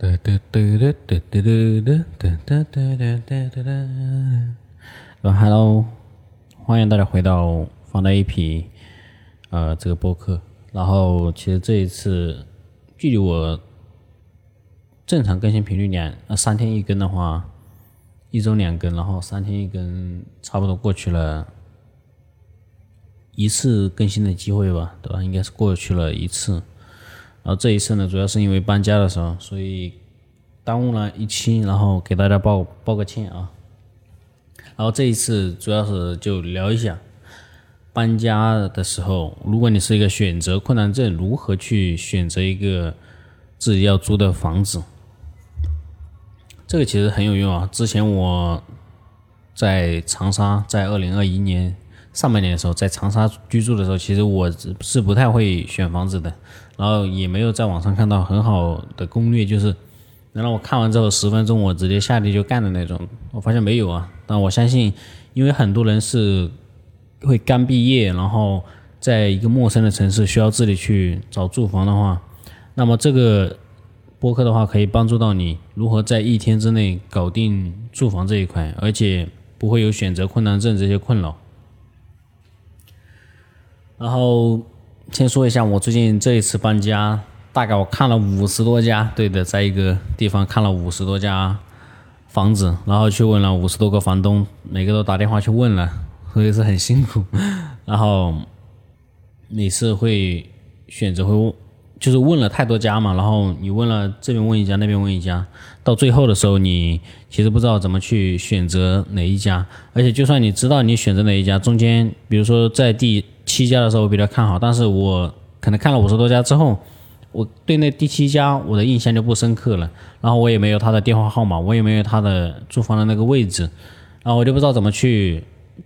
哒哒哒哒哒哒哒哒哒哒哒哒哒。呃，Hello，欢迎大家回到放大一批呃这个播客。然后其实这一次距离我正常更新频率两呃三天一更的话，一周两更，然后三天一更，差不多过去了一次更新的机会吧，对吧？应该是过去了一次。然后这一次呢，主要是因为搬家的时候，所以耽误了一期，然后给大家报报个歉啊。然后这一次主要是就聊一下搬家的时候，如果你是一个选择困难症，如何去选择一个自己要租的房子。这个其实很有用啊。之前我在长沙，在二零二一年上半年的时候，在长沙居住的时候，其实我是不太会选房子的。然后也没有在网上看到很好的攻略，就是能让我看完之后十分钟我直接下地就干的那种。我发现没有啊，但我相信，因为很多人是会刚毕业，然后在一个陌生的城市需要自己去找住房的话，那么这个播客的话可以帮助到你如何在一天之内搞定住房这一块，而且不会有选择困难症这些困扰。然后。先说一下，我最近这一次搬家，大概我看了五十多家，对的，在一个地方看了五十多家房子，然后去问了五十多个房东，每个都打电话去问了，所以是很辛苦。然后你是会选择会问，就是问了太多家嘛，然后你问了这边问一家，那边问一家，到最后的时候，你其实不知道怎么去选择哪一家，而且就算你知道你选择哪一家，中间比如说在第。七家的时候我比较看好，但是我可能看了五十多家之后，我对那第七家我的印象就不深刻了，然后我也没有他的电话号码，我也没有他的住房的那个位置，然后我就不知道怎么去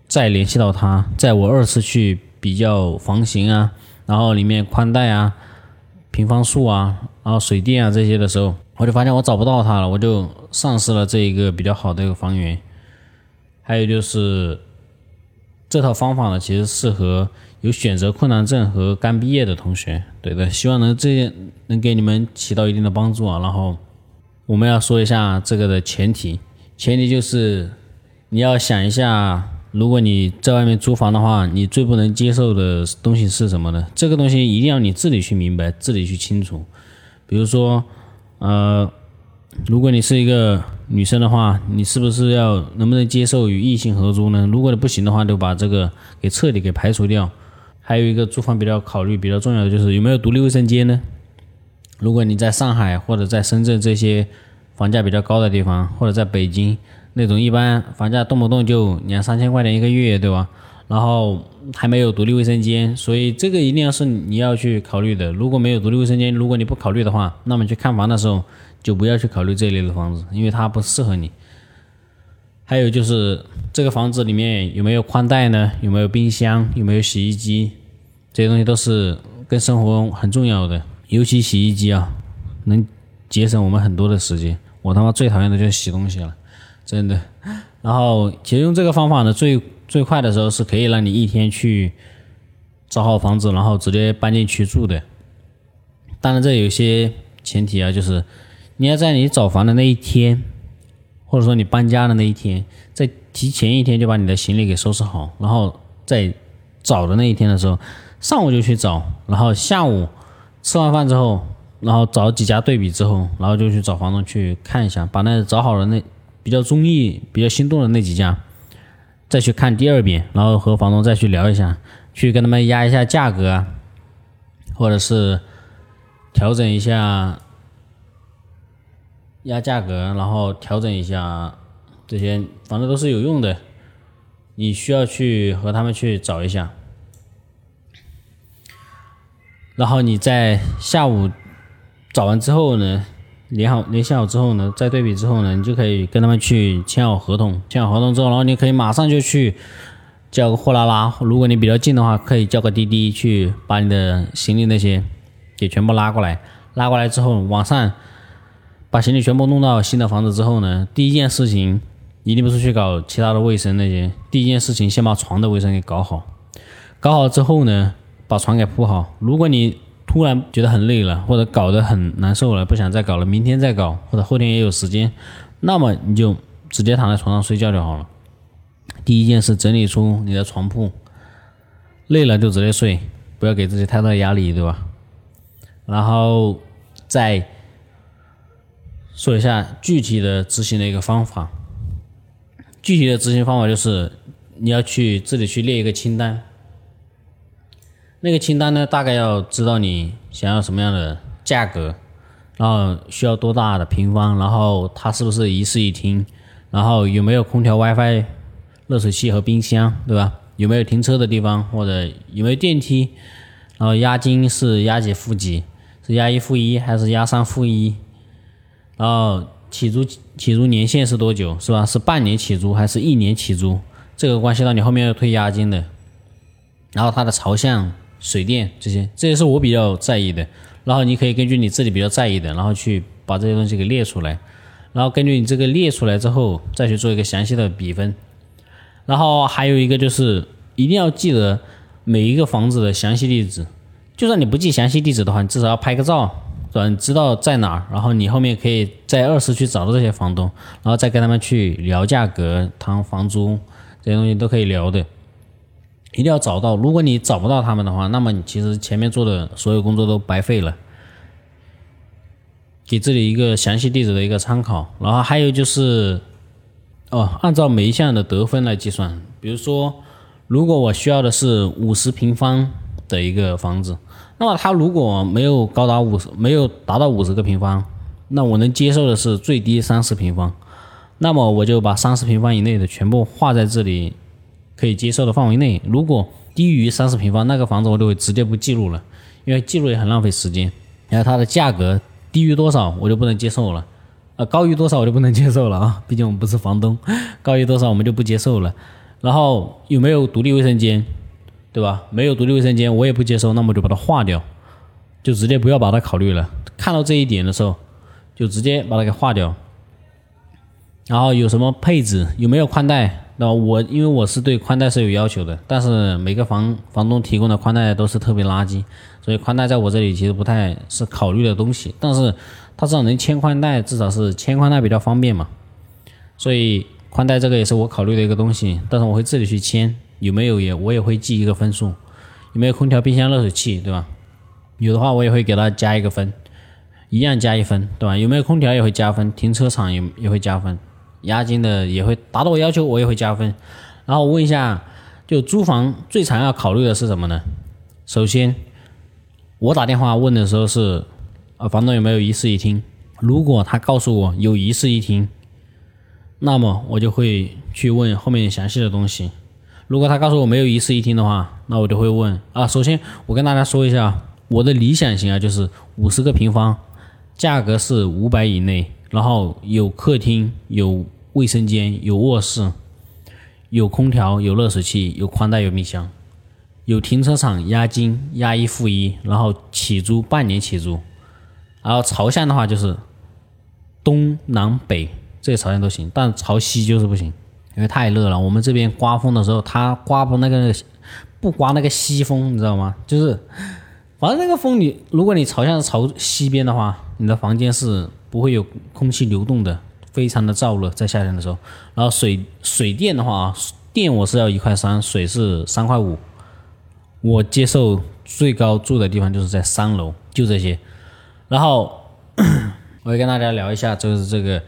再联系到他，在我二次去比较房型啊，然后里面宽带啊、平方数啊、然后水电啊这些的时候，我就发现我找不到他了，我就丧失了这一个比较好的一个房源。还有就是这套方法呢，其实适合。有选择困难症和刚毕业的同学，对的，希望能这能给你们起到一定的帮助啊。然后我们要说一下这个的前提，前提就是你要想一下，如果你在外面租房的话，你最不能接受的东西是什么呢？这个东西一定要你自己去明白，自己去清楚。比如说，呃，如果你是一个女生的话，你是不是要能不能接受与异性合租呢？如果你不行的话，就把这个给彻底给排除掉。还有一个租房比较考虑比较重要的就是有没有独立卫生间呢？如果你在上海或者在深圳这些房价比较高的地方，或者在北京那种一般房价动不动就两三千块钱一个月，对吧？然后还没有独立卫生间，所以这个一定要是你要去考虑的。如果没有独立卫生间，如果你不考虑的话，那么去看房的时候就不要去考虑这类的房子，因为它不适合你。还有就是这个房子里面有没有宽带呢？有没有冰箱？有没有洗衣机？这些东西都是跟生活很重要的。尤其洗衣机啊，能节省我们很多的时间。我他妈最讨厌的就是洗东西了，真的。然后其实用这个方法呢，最最快的时候是可以让你一天去找好房子，然后直接搬进去住的。当然这有些前提啊，就是你要在你找房的那一天。或者说你搬家的那一天，在提前一天就把你的行李给收拾好，然后在找的那一天的时候，上午就去找，然后下午吃完饭之后，然后找几家对比之后，然后就去找房东去看一下，把那找好了那比较中意、比较心动的那几家，再去看第二遍，然后和房东再去聊一下，去跟他们压一下价格，或者是调整一下。压价格，然后调整一下，这些反正都是有用的。你需要去和他们去找一下，然后你在下午找完之后呢，联好联系好之后呢，再对比之后呢，你就可以跟他们去签好合同。签好合同之后，然后你可以马上就去叫个货拉拉。如果你比较近的话，可以叫个滴滴去把你的行李那些给全部拉过来。拉过来之后，晚上。把行李全部弄到新的房子之后呢，第一件事情一定不是去搞其他的卫生那些，第一件事情先把床的卫生给搞好。搞好之后呢，把床给铺好。如果你突然觉得很累了，或者搞得很难受了，不想再搞了，明天再搞，或者后天也有时间，那么你就直接躺在床上睡觉就好了。第一件事，整理出你的床铺，累了就直接睡，不要给自己太大压力，对吧？然后再说一下具体的执行的一个方法。具体的执行方法就是你要去自己去列一个清单。那个清单呢，大概要知道你想要什么样的价格，然后需要多大的平方，然后它是不是一室一厅，然后有没有空调、WiFi、热水器和冰箱，对吧？有没有停车的地方，或者有没有电梯？然后押金是押几付几？是押一付一还是押三付一？然后起租起租年限是多久？是吧？是半年起租还是一年起租？这个关系到你后面要退押金的。然后它的朝向。水电这些，这些是我比较在意的。然后你可以根据你自己比较在意的，然后去把这些东西给列出来。然后根据你这个列出来之后，再去做一个详细的比分。然后还有一个就是，一定要记得每一个房子的详细地址。就算你不记详细地址的话，你至少要拍个照，是吧？你知道在哪儿，然后你后面可以在二市区找到这些房东，然后再跟他们去聊价格、谈房租，这些东西都可以聊的。一定要找到，如果你找不到他们的话，那么你其实前面做的所有工作都白费了。给这里一个详细地址的一个参考，然后还有就是，哦，按照每一项的得分来计算。比如说，如果我需要的是五十平方的一个房子，那么它如果没有高达五十，没有达到五十个平方，那我能接受的是最低三十平方，那么我就把三十平方以内的全部画在这里。可以接受的范围内，如果低于三十平方，那个房子我就会直接不记录了，因为记录也很浪费时间。然后它的价格低于多少，我就不能接受了，啊，高于多少我就不能接受了啊，毕竟我们不是房东，高于多少我们就不接受了。然后有没有独立卫生间，对吧？没有独立卫生间我也不接受，那么就把它划掉，就直接不要把它考虑了。看到这一点的时候，就直接把它给划掉。然后有什么配置，有没有宽带？那我因为我是对宽带是有要求的，但是每个房房东提供的宽带都是特别垃圾，所以宽带在我这里其实不太是考虑的东西。但是他至少能牵宽带，至少是牵宽带比较方便嘛。所以宽带这个也是我考虑的一个东西，但是我会自己去牵，有没有也我也会记一个分数，有没有空调、冰箱、热水器，对吧？有的话我也会给他加一个分，一样加一分，对吧？有没有空调也会加分，停车场也也会加分。押金的也会达到我要求，我也会加分。然后我问一下，就租房最常要考虑的是什么呢？首先，我打电话问的时候是，呃，房东有没有一室一厅？如果他告诉我有一室一厅，那么我就会去问后面详细的东西。如果他告诉我没有一室一厅的话，那我就会问啊。首先，我跟大家说一下，我的理想型啊，就是五十个平方，价格是五百以内。然后有客厅、有卫生间、有卧室、有空调、有热水器、有宽带、有冰箱、有停车场，押金押一付一，然后起租半年起租，然后朝向的话就是东南北这些朝向都行，但朝西就是不行，因为太热了。我们这边刮风的时候，它刮不那个不刮那个西风，你知道吗？就是反正那个风，你如果你朝向朝西边的话，你的房间是。不会有空气流动的，非常的燥热，在夏天的时候。然后水水电的话啊，电我是要一块三，水是三块五。我接受最高住的地方就是在三楼，就这些。然后 我也跟大家聊一下，就是这个，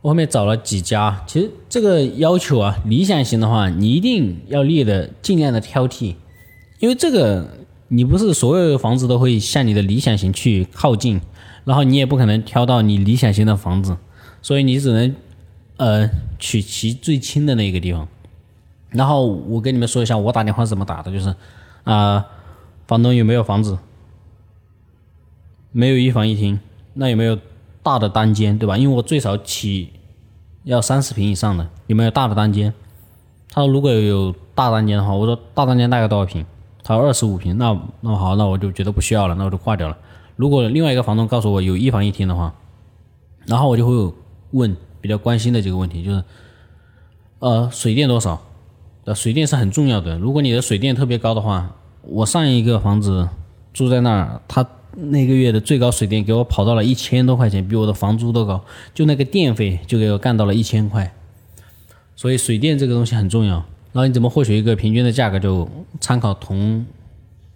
我后面找了几家。其实这个要求啊，理想型的话，你一定要列的尽量的挑剔，因为这个你不是所有的房子都会向你的理想型去靠近。然后你也不可能挑到你理想型的房子，所以你只能，呃，取其最轻的那个地方。然后我跟你们说一下，我打电话是怎么打的，就是，啊，房东有没有房子？没有一房一厅，那有没有大的单间，对吧？因为我最少起要三十平以上的，有没有大的单间？他说如果有大单间的话，我说大单间大概多少平？他二十五平，那那好，那我就觉得不需要了，那我就挂掉了。如果另外一个房东告诉我有一房一厅的话，然后我就会问比较关心的几个问题，就是，呃，水电多少？呃，水电是很重要的。如果你的水电特别高的话，我上一个房子住在那儿，他那个月的最高水电给我跑到了一千多块钱，比我的房租都高。就那个电费就给我干到了一千块。所以水电这个东西很重要。然后你怎么获取一个平均的价格？就参考同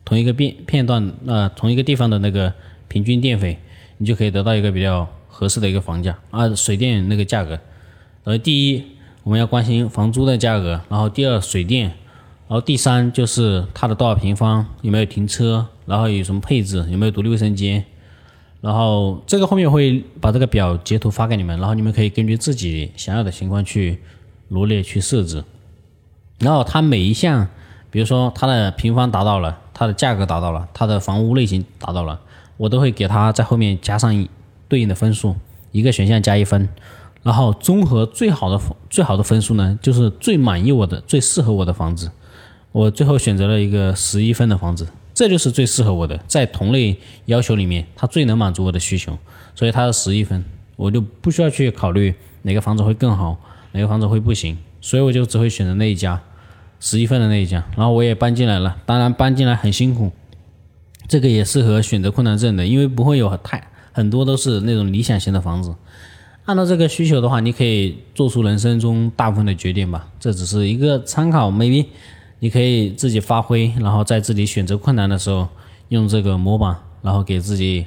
同一个片片段呃同一个地方的那个平均电费，你就可以得到一个比较合适的一个房价啊水电那个价格。呃，第一我们要关心房租的价格，然后第二水电，然后第三就是它的多少平方，有没有停车，然后有什么配置，有没有独立卫生间。然后这个后面会把这个表截图发给你们，然后你们可以根据自己想要的情况去。罗列去设置，然后它每一项，比如说它的平方达到了，它的价格达到了，它的房屋类型达到了，我都会给它在后面加上对应的分数，一个选项加一分，然后综合最好的最好的分数呢，就是最满意我的、最适合我的房子，我最后选择了一个十一分的房子，这就是最适合我的，在同类要求里面，它最能满足我的需求，所以它是十一分，我就不需要去考虑哪个房子会更好。哪个房子会不行，所以我就只会选择那一家，十一份的那一家。然后我也搬进来了，当然搬进来很辛苦，这个也适合选择困难症的，因为不会有太很多都是那种理想型的房子。按照这个需求的话，你可以做出人生中大部分的决定吧。这只是一个参考，maybe 你可以自己发挥，然后在自己选择困难的时候用这个模板，然后给自己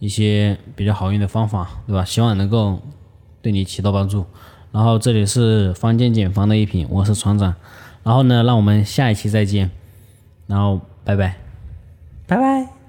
一些比较好用的方法，对吧？希望能够对你起到帮助。然后这里是方间简房的一品，我是船长。然后呢，让我们下一期再见。然后拜拜，拜拜。